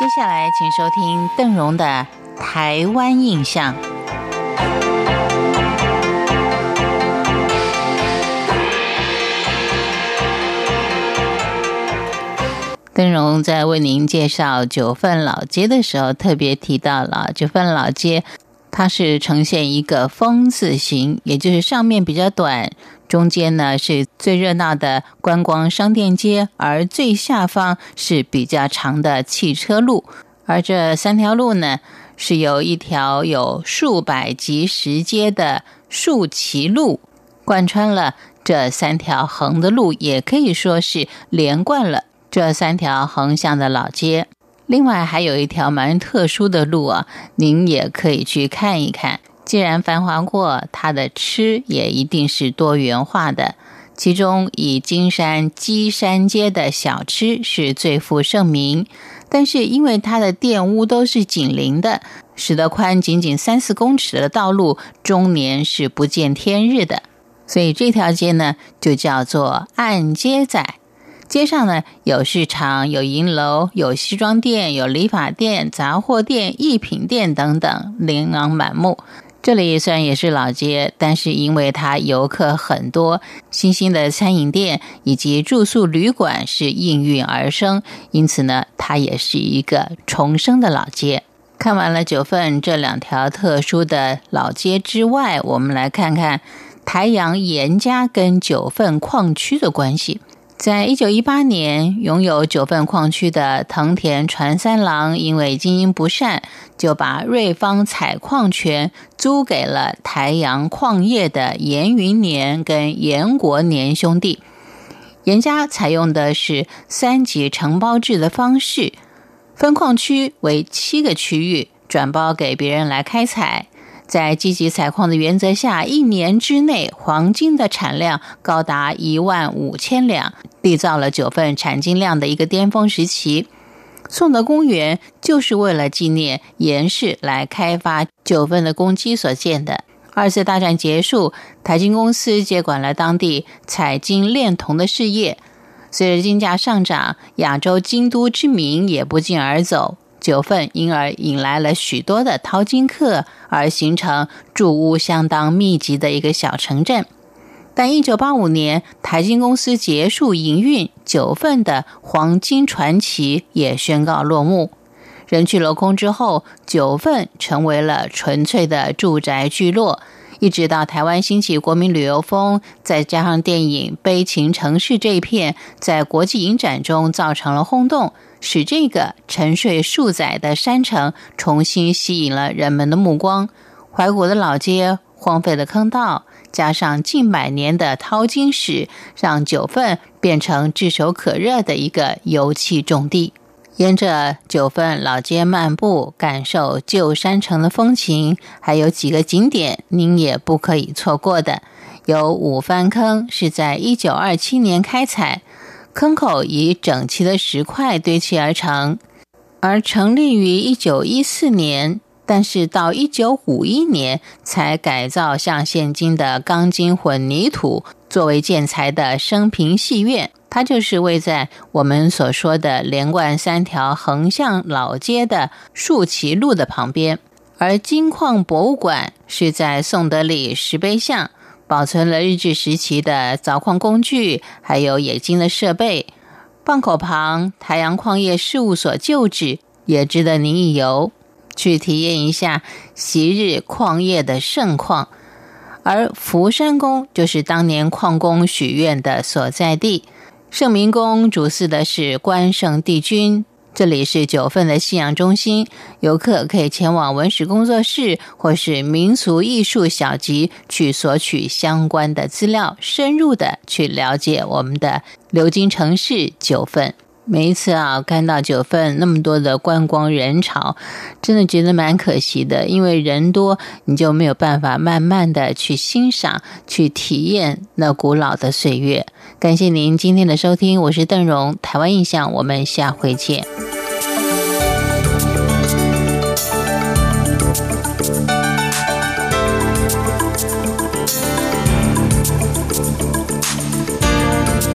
接下来，请收听邓荣的《台湾印象》。邓荣在为您介绍九份老街的时候，特别提到了九份老街，它是呈现一个“风”字形，也就是上面比较短。中间呢是最热闹的观光商店街，而最下方是比较长的汽车路，而这三条路呢是由一条有数百级石阶的树旗路贯穿了这三条横的路，也可以说是连贯了这三条横向的老街。另外还有一条蛮特殊的路啊，您也可以去看一看。既然繁华过，它的吃也一定是多元化的。其中以金山鸡山街的小吃是最负盛名，但是因为它的店屋都是紧邻的，使得宽仅仅三四公尺的道路终年是不见天日的。所以这条街呢，就叫做暗街仔。街上呢有市场、有银楼、有西装店、有理发店、杂货店、艺品店等等，琳琅满目。这里虽然也是老街，但是因为它游客很多，新兴的餐饮店以及住宿旅馆是应运而生，因此呢，它也是一个重生的老街。看完了九份这两条特殊的老街之外，我们来看看台阳严家跟九份矿区的关系。在一九一八年，拥有九份矿区的藤田传三郎因为经营不善，就把瑞芳采矿权租给了台阳矿业的严云年跟严国年兄弟。严家采用的是三级承包制的方式，分矿区为七个区域，转包给别人来开采。在积极采矿的原则下，一年之内黄金的产量高达一万五千两，缔造了九份产金量的一个巅峰时期。宋德公园就是为了纪念严氏来开发九份的公鸡所建的。二次大战结束，台金公司接管了当地采金炼铜的事业。随着金价上涨，亚洲京都之名也不胫而走。九份因而引来了许多的淘金客，而形成住屋相当密集的一个小城镇。但一九八五年台金公司结束营运，九份的黄金传奇也宣告落幕。人去楼空之后，九份成为了纯粹的住宅聚落。一直到台湾兴起国民旅游风，再加上电影《悲情城市》这一片在国际影展中造成了轰动。使这个沉睡数载的山城重新吸引了人们的目光。怀古的老街、荒废的坑道，加上近百年的淘金史，让九份变成炙手可热的一个油气重地。沿着九份老街漫步，感受旧山城的风情，还有几个景点您也不可以错过的。有五番坑，是在一九二七年开采。坑口以整齐的石块堆砌而成，而成立于一九一四年，但是到一九五一年才改造像现今的钢筋混凝土作为建材的升平戏院，它就是位在我们所说的连贯三条横向老街的树旗路的旁边，而金矿博物馆是在宋德里石碑巷。保存了日治时期的凿矿工具，还有冶金的设备。蚌口旁台阳矿业事务所旧址也值得您一游，去体验一下昔日矿业的盛况。而福山宫就是当年矿工许愿的所在地。圣明宫主祀的是关圣帝君。这里是九份的信仰中心，游客可以前往文史工作室或是民俗艺术小集去索取相关的资料，深入的去了解我们的流金城市九份。每一次啊，看到九份那么多的观光人潮，真的觉得蛮可惜的，因为人多，你就没有办法慢慢的去欣赏、去体验那古老的岁月。感谢您今天的收听，我是邓荣，台湾印象，我们下回见。